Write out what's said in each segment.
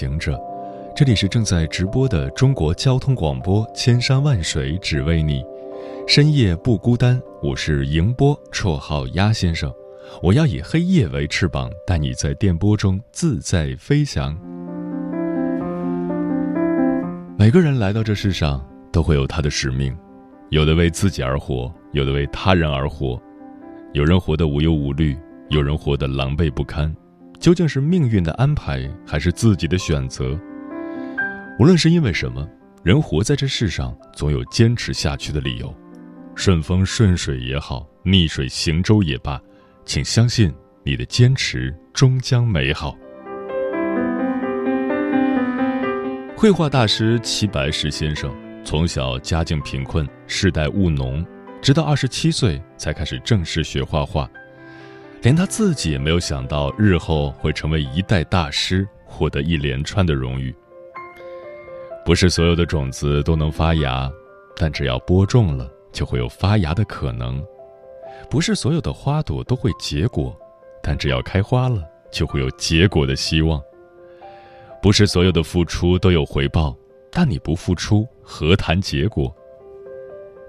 行者，这里是正在直播的中国交通广播，千山万水只为你，深夜不孤单。我是迎波，绰号鸭先生。我要以黑夜为翅膀，带你在电波中自在飞翔。每个人来到这世上，都会有他的使命，有的为自己而活，有的为他人而活。有人活得无忧无虑，有人活得狼狈不堪。究竟是命运的安排，还是自己的选择？无论是因为什么，人活在这世上，总有坚持下去的理由。顺风顺水也好，逆水行舟也罢，请相信你的坚持终将美好。绘画大师齐白石先生从小家境贫困，世代务农，直到二十七岁才开始正式学画画。连他自己也没有想到，日后会成为一代大师，获得一连串的荣誉。不是所有的种子都能发芽，但只要播种了，就会有发芽的可能。不是所有的花朵都会结果，但只要开花了，就会有结果的希望。不是所有的付出都有回报，但你不付出，何谈结果？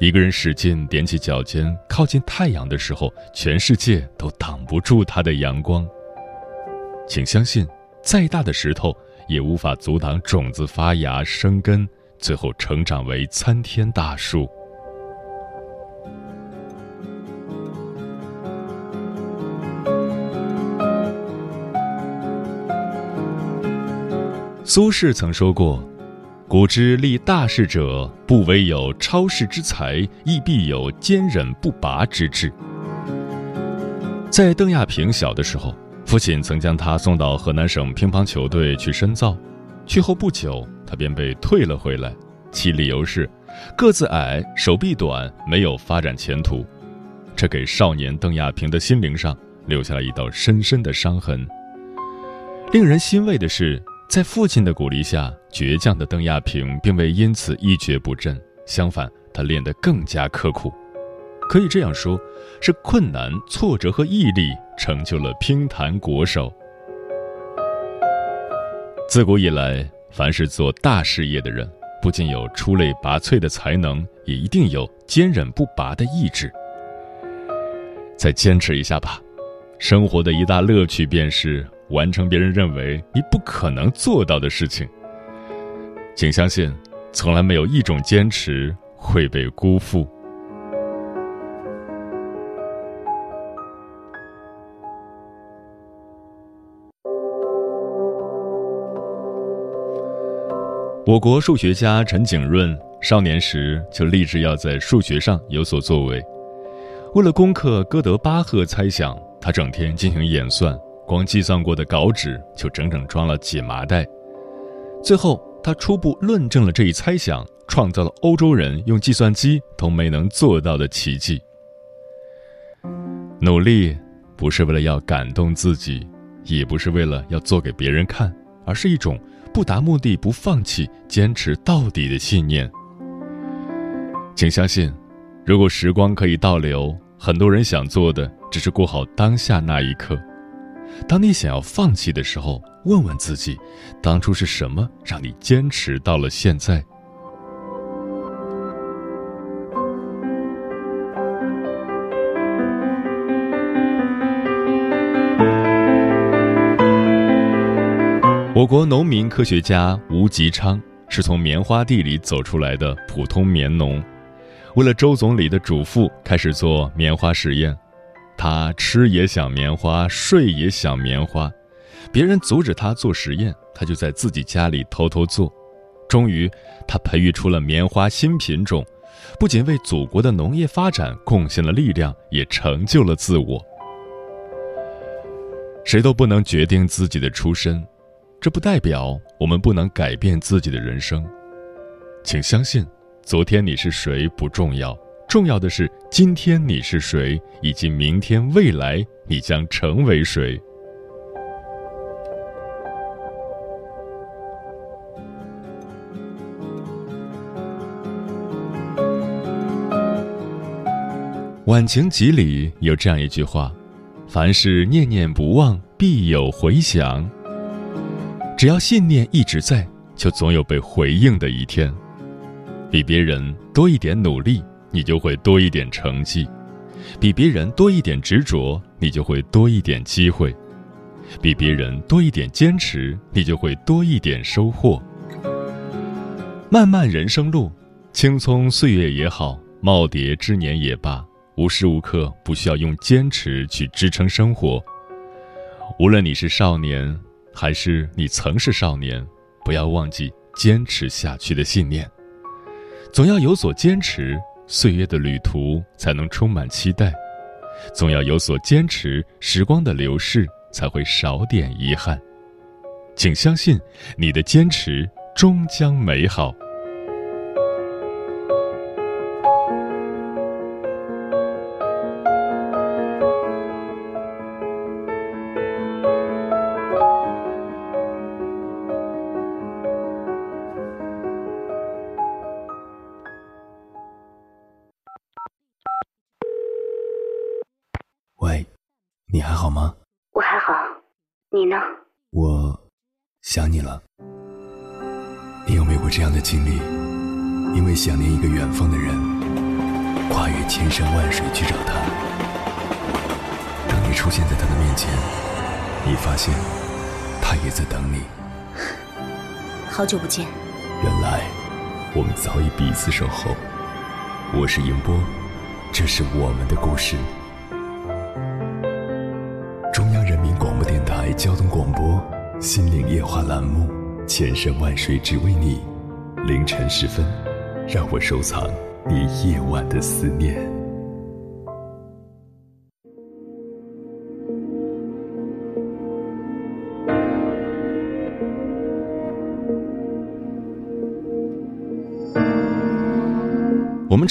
一个人使劲踮起脚尖靠近太阳的时候，全世界都挡不住他的阳光。请相信，再大的石头也无法阻挡种子发芽生根，最后成长为参天大树。苏轼曾说过。古之立大事者，不惟有超世之才，亦必有坚忍不拔之志。在邓亚萍小的时候，父亲曾将她送到河南省乒乓球队去深造，去后不久，她便被退了回来，其理由是个子矮、手臂短，没有发展前途。这给少年邓亚萍的心灵上留下了一道深深的伤痕。令人欣慰的是。在父亲的鼓励下，倔强的邓亚萍并未因此一蹶不振，相反，她练得更加刻苦。可以这样说，是困难、挫折和毅力成就了乒坛国手。自古以来，凡是做大事业的人，不仅有出类拔萃的才能，也一定有坚韧不拔的意志。再坚持一下吧，生活的一大乐趣便是。完成别人认为你不可能做到的事情，请相信，从来没有一种坚持会被辜负。我国数学家陈景润少年时就立志要在数学上有所作为，为了攻克哥德巴赫猜想，他整天进行演算。光计算过的稿纸就整整装了几麻袋，最后他初步论证了这一猜想，创造了欧洲人用计算机都没能做到的奇迹。努力不是为了要感动自己，也不是为了要做给别人看，而是一种不达目的不放弃、坚持到底的信念。请相信，如果时光可以倒流，很多人想做的只是过好当下那一刻。当你想要放弃的时候，问问自己，当初是什么让你坚持到了现在？我国农民科学家吴吉昌是从棉花地里走出来的普通棉农，为了周总理的嘱咐，开始做棉花实验。他吃也想棉花，睡也想棉花，别人阻止他做实验，他就在自己家里偷偷做。终于，他培育出了棉花新品种，不仅为祖国的农业发展贡献了力量，也成就了自我。谁都不能决定自己的出身，这不代表我们不能改变自己的人生。请相信，昨天你是谁不重要，重要的是今天你是谁，以及明天未来你将成为谁。《晚晴集》里有这样一句话：“凡事念念不忘，必有回响。”只要信念一直在，就总有被回应的一天。比别人多一点努力，你就会多一点成绩；比别人多一点执着，你就会多一点机会；比别人多一点坚持，你就会多一点收获。漫漫人生路，青葱岁月也好，耄耋之年也罢。无时无刻不需要用坚持去支撑生活。无论你是少年，还是你曾是少年，不要忘记坚持下去的信念。总要有所坚持，岁月的旅途才能充满期待；总要有所坚持，时光的流逝才会少点遗憾。请相信，你的坚持终将美好。现在他的面前，你发现他也在等你。好久不见。原来我们早已彼此守候。我是迎波，这是我们的故事。中央人民广播电台交通广播。心灵夜话栏目，千山万水只为你。凌晨时分，让我收藏你夜晚的思念。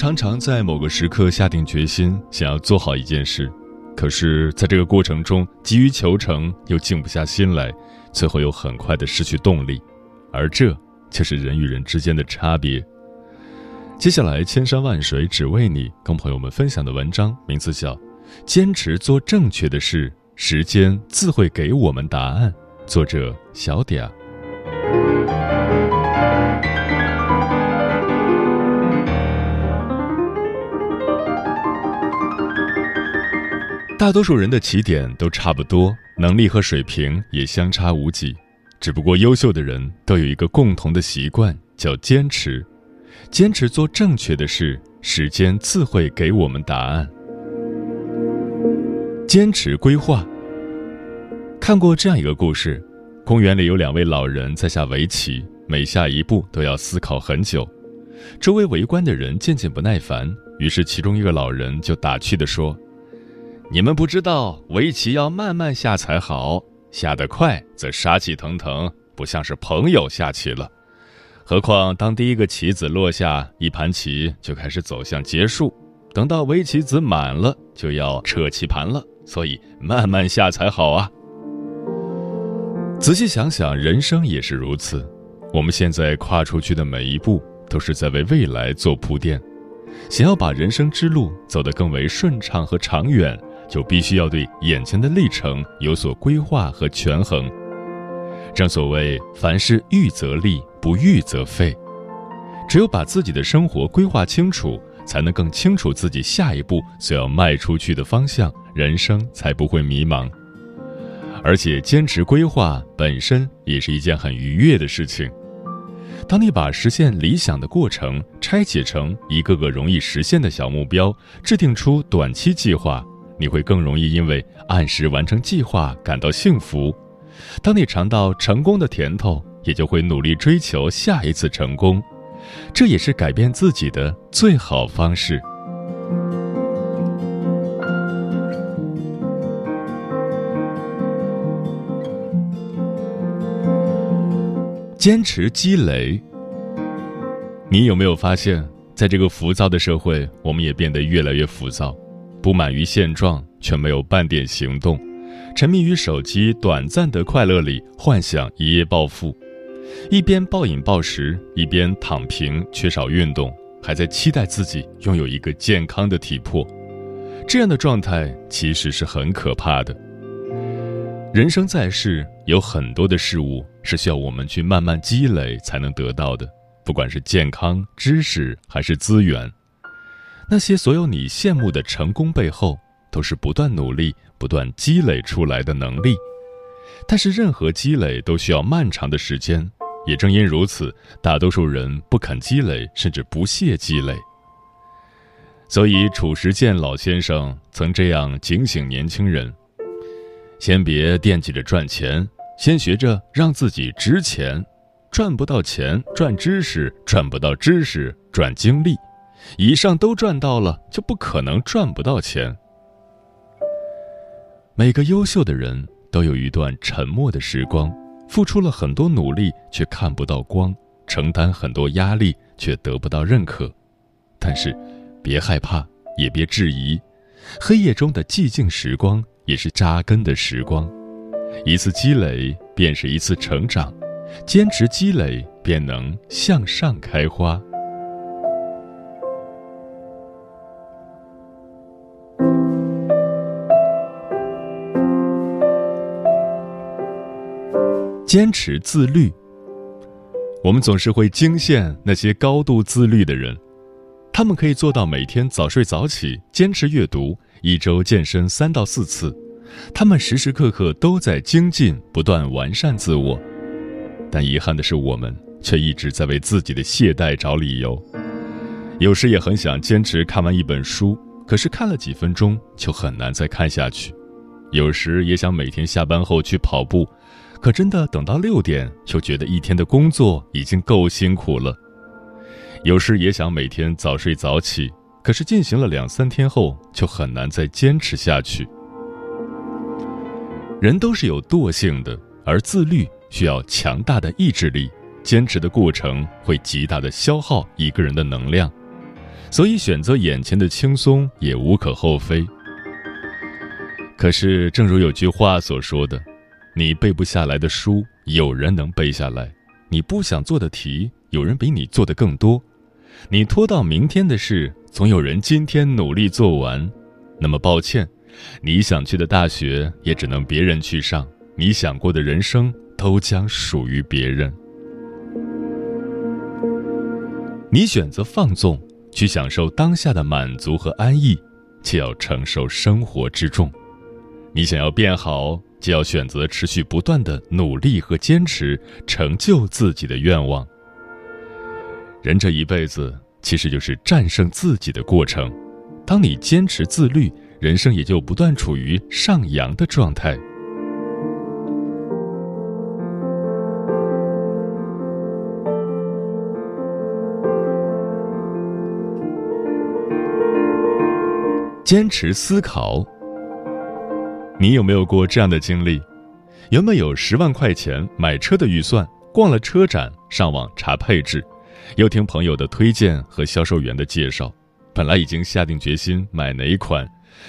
常常在某个时刻下定决心，想要做好一件事，可是，在这个过程中急于求成，又静不下心来。最后又很快的失去动力，而这就是人与人之间的差别。接下来，千山万水只为你，跟朋友们分享的文章名字叫《坚持做正确的事，时间自会给我们答案》，作者小点儿。大多数人的起点都差不多。能力和水平也相差无几，只不过优秀的人都有一个共同的习惯，叫坚持。坚持做正确的事，时间自会给我们答案。坚持规划。看过这样一个故事：公园里有两位老人在下围棋，每下一步都要思考很久。周围围观的人渐渐不耐烦，于是其中一个老人就打趣地说。你们不知道，围棋要慢慢下才好，下得快则杀气腾腾，不像是朋友下棋了。何况当第一个棋子落下，一盘棋就开始走向结束。等到围棋子满了，就要撤棋盘了。所以慢慢下才好啊。仔细想想，人生也是如此。我们现在跨出去的每一步，都是在为未来做铺垫。想要把人生之路走得更为顺畅和长远。就必须要对眼前的历程有所规划和权衡。正所谓“凡事预则立，不预则废”。只有把自己的生活规划清楚，才能更清楚自己下一步所要迈出去的方向，人生才不会迷茫。而且，坚持规划本身也是一件很愉悦的事情。当你把实现理想的过程拆解成一个个容易实现的小目标，制定出短期计划。你会更容易因为按时完成计划感到幸福。当你尝到成功的甜头也就会努力追求下一次成功。这也是改变自己的最好方式。坚持积累。你有没有发现在这个浮躁的社会我们也变得越来越浮躁？不满于现状，却没有半点行动，沉迷于手机短暂的快乐里，幻想一夜暴富，一边暴饮暴食，一边躺平，缺少运动，还在期待自己拥有一个健康的体魄。这样的状态其实是很可怕的。人生在世，有很多的事物是需要我们去慢慢积累才能得到的，不管是健康、知识还是资源。那些所有你羡慕的成功背后，都是不断努力、不断积累出来的能力。但是，任何积累都需要漫长的时间，也正因如此，大多数人不肯积累，甚至不屑积累。所以，褚时健老先生曾这样警醒年轻人：先别惦记着赚钱，先学着让自己值钱。赚不到钱，赚知识；赚不到知识，赚精力。以上都赚到了，就不可能赚不到钱。每个优秀的人都有一段沉默的时光，付出了很多努力，却看不到光；承担很多压力，却得不到认可。但是，别害怕，也别质疑，黑夜中的寂静时光也是扎根的时光。一次积累便是一次成长，坚持积累便能向上开花。坚持自律，我们总是会惊羡那些高度自律的人。他们可以做到每天早睡早起，坚持阅读，一周健身三到四次。他们时时刻刻都在精进，不断完善自我。但遗憾的是，我们却一直在为自己的懈怠找理由。有时也很想坚持看完一本书，可是看了几分钟就很难再看下去。有时也想每天下班后去跑步，可真的等到六点，就觉得一天的工作已经够辛苦了。有时也想每天早睡早起，可是进行了两三天后，就很难再坚持下去。人都是有惰性的，而自律需要强大的意志力，坚持的过程会极大的消耗一个人的能量，所以选择眼前的轻松也无可厚非。可是，正如有句话所说的：“你背不下来的书，有人能背下来；你不想做的题，有人比你做的更多。”你拖到明天的事，总有人今天努力做完。那么抱歉，你想去的大学也只能别人去上，你想过的人生都将属于别人。你选择放纵，去享受当下的满足和安逸，就要承受生活之重。你想要变好，就要选择持续不断的努力和坚持，成就自己的愿望。人这一辈子其实就是战胜自己的过程。当你坚持自律，人生也就不断处于上扬的状态。坚持思考，你有没有过这样的经历？原本有十万块钱买车的预算，逛了车展，上网查配置。又听朋友的推荐和销售员的介绍，本来已经下定决心买哪款，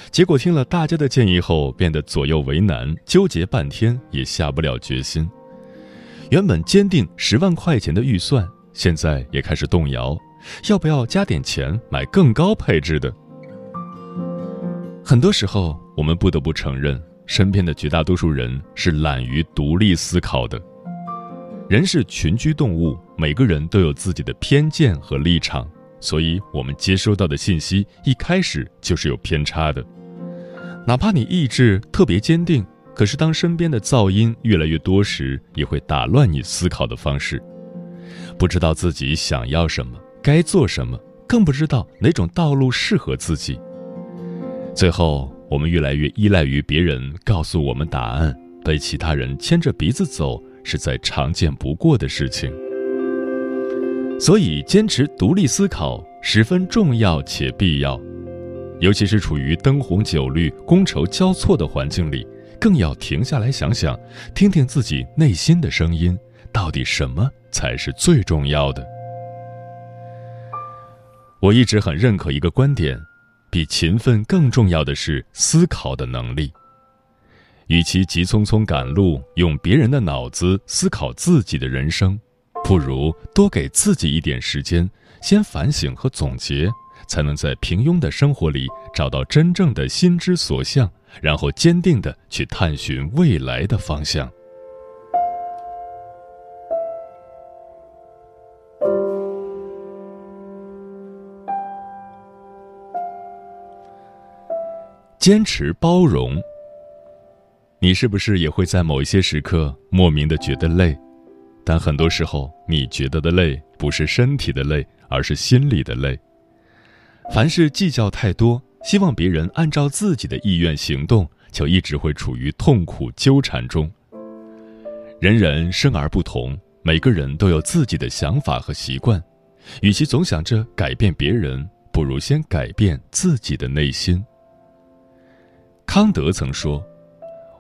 结果听了大家的建议后，变得左右为难，纠结半天也下不了决心。原本坚定十万块钱的预算，现在也开始动摇，要不要加点钱买更高配置的？很多时候，我们不得不承认，身边的绝大多数人是懒于独立思考的。人是群居动物，每个人都有自己的偏见和立场，所以我们接收到的信息一开始就是有偏差的。哪怕你意志特别坚定，可是当身边的噪音越来越多时，也会打乱你思考的方式。不知道自己想要什么，该做什么，更不知道哪种道路适合自己。最后，我们越来越依赖于别人告诉我们答案，被其他人牵着鼻子走。是再常见不过的事情，所以坚持独立思考十分重要且必要，尤其是处于灯红酒绿、觥筹交错的环境里，更要停下来想想，听听自己内心的声音，到底什么才是最重要的。我一直很认可一个观点：比勤奋更重要的是思考的能力。与其急匆匆赶路，用别人的脑子思考自己的人生，不如多给自己一点时间，先反省和总结，才能在平庸的生活里找到真正的心之所向，然后坚定的去探寻未来的方向。坚持包容。你是不是也会在某一些时刻莫名的觉得累？但很多时候，你觉得的累不是身体的累，而是心里的累。凡是计较太多，希望别人按照自己的意愿行动，就一直会处于痛苦纠缠中。人人生而不同，每个人都有自己的想法和习惯。与其总想着改变别人，不如先改变自己的内心。康德曾说。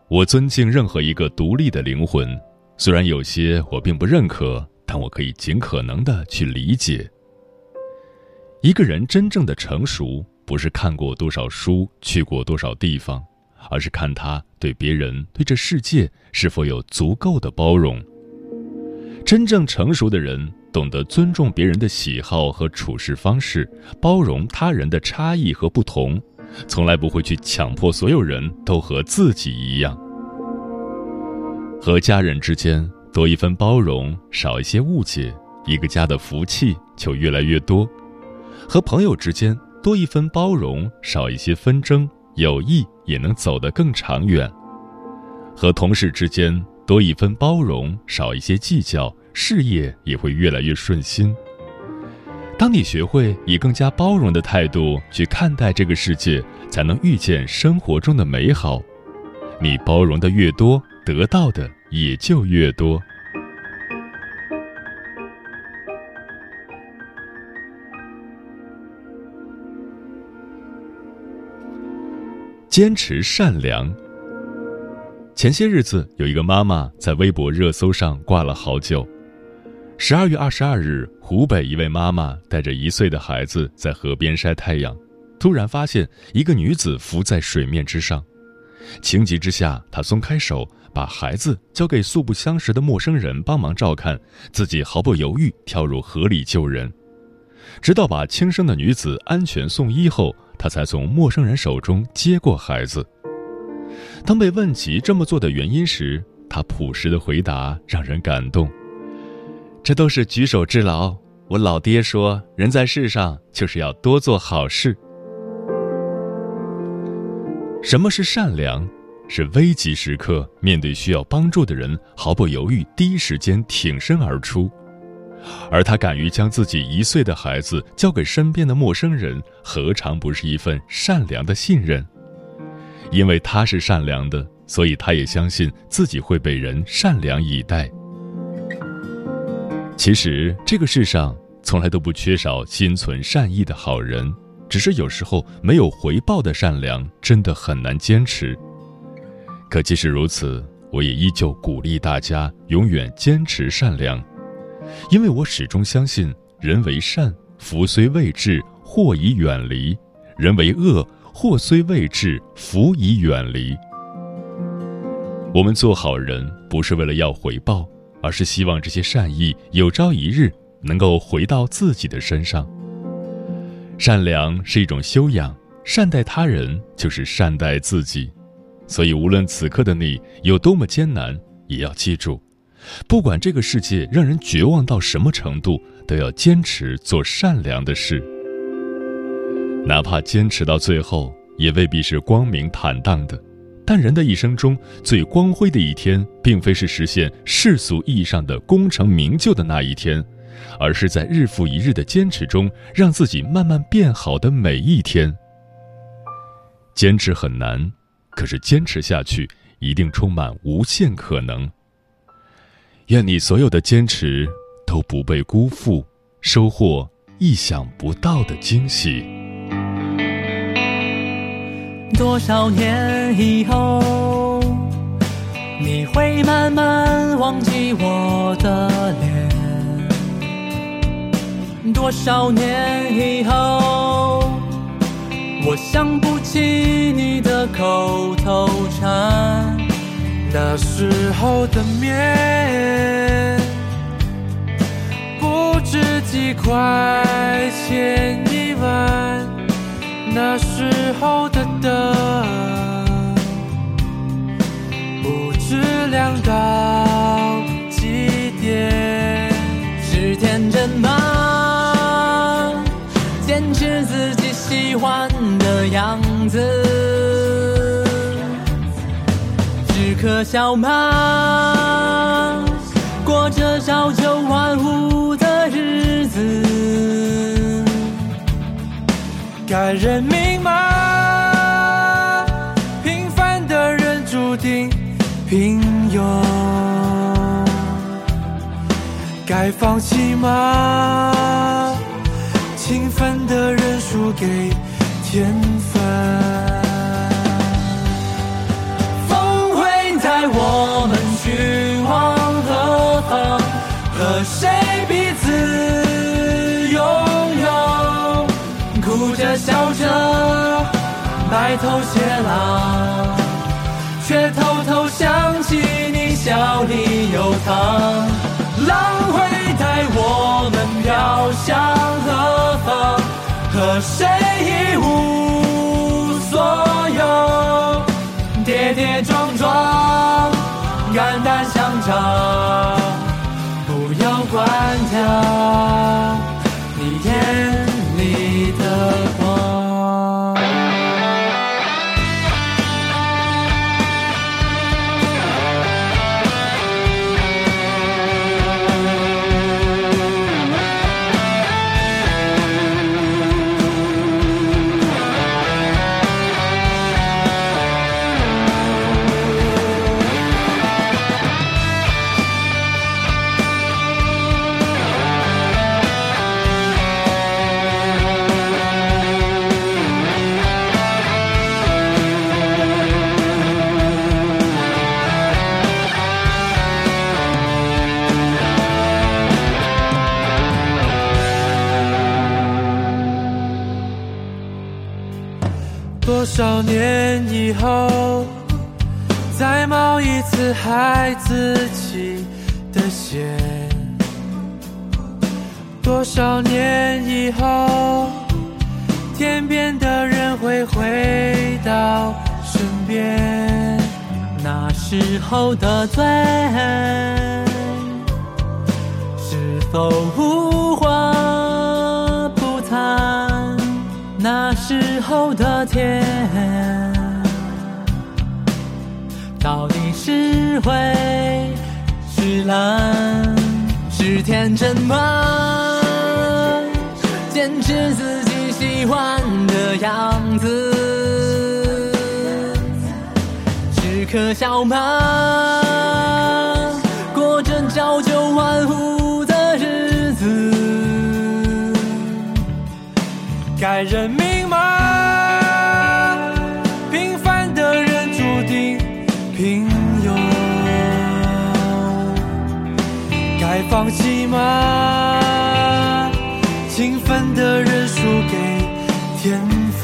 我尊敬任何一个独立的灵魂，虽然有些我并不认可，但我可以尽可能的去理解。一个人真正的成熟，不是看过多少书、去过多少地方，而是看他对别人、对这世界是否有足够的包容。真正成熟的人，懂得尊重别人的喜好和处事方式，包容他人的差异和不同。从来不会去强迫所有人都和自己一样。和家人之间多一分包容，少一些误解，一个家的福气就越来越多；和朋友之间多一分包容，少一些纷争，友谊也能走得更长远；和同事之间多一分包容，少一些计较，事业也会越来越顺心。当你学会以更加包容的态度去看待这个世界，才能遇见生活中的美好。你包容的越多，得到的也就越多。坚持善良。前些日子，有一个妈妈在微博热搜上挂了好久。十二月二十二日，湖北一位妈妈带着一岁的孩子在河边晒太阳，突然发现一个女子浮在水面之上，情急之下，她松开手，把孩子交给素不相识的陌生人帮忙照看，自己毫不犹豫跳入河里救人，直到把轻生的女子安全送医后，她才从陌生人手中接过孩子。当被问及这么做的原因时，她朴实的回答让人感动。这都是举手之劳。我老爹说：“人在世上就是要多做好事。”什么是善良？是危急时刻面对需要帮助的人，毫不犹豫，第一时间挺身而出。而他敢于将自己一岁的孩子交给身边的陌生人，何尝不是一份善良的信任？因为他是善良的，所以他也相信自己会被人善良以待。其实这个世上从来都不缺少心存善意的好人，只是有时候没有回报的善良真的很难坚持。可即使如此，我也依旧鼓励大家永远坚持善良，因为我始终相信，人为善，福虽未至，祸已远离；人为恶，祸虽未至，福已远离。我们做好人，不是为了要回报。而是希望这些善意有朝一日能够回到自己的身上。善良是一种修养，善待他人就是善待自己。所以，无论此刻的你有多么艰难，也要记住，不管这个世界让人绝望到什么程度，都要坚持做善良的事。哪怕坚持到最后，也未必是光明坦荡的。但人的一生中最光辉的一天，并非是实现世俗意义上的功成名就的那一天，而是在日复一日的坚持中，让自己慢慢变好的每一天。坚持很难，可是坚持下去，一定充满无限可能。愿你所有的坚持都不被辜负，收获意想不到的惊喜。多少年以后，你会慢慢忘记我的脸，多少年以后，我想不起你的口头禅。那时候的面，不止几块钱一碗。那时候的，不知量到几点。是天真吗？坚持自己喜欢的样子，是可笑吗？过着朝九晚五的日子，该认命吗？平庸。该放弃吗？勤奋的人输给天分。风会带我们去往何方？和谁彼此拥有？哭着笑着，白头偕老，偷偷想起你笑里有糖。浪会带我们飘向何方？和谁一无所有？跌跌撞撞，肝胆相照，不要关掉多少年以后，再冒一次孩子气的险？多少年以后，天边的人会回到身边？那时候的醉，是否无后的天，到底是灰是蓝？是天真吗？坚持自己喜欢的样子。是可笑吗？过着朝九晚五的日子，该认命弃吗？勤奋的人输给天分。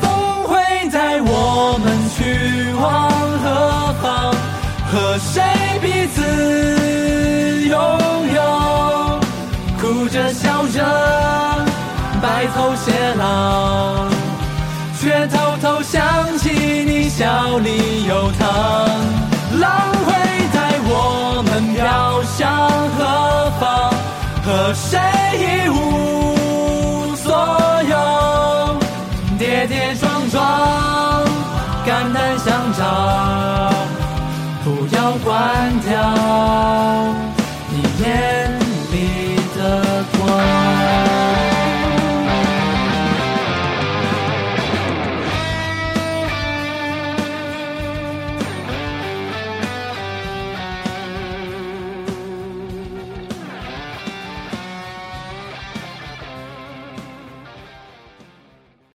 风会带我们去往何方？和谁彼此拥有？哭着笑着，白头偕老，却偷偷想起你笑里有糖。和谁一无所有，跌跌撞撞，肝胆相照，不要关掉。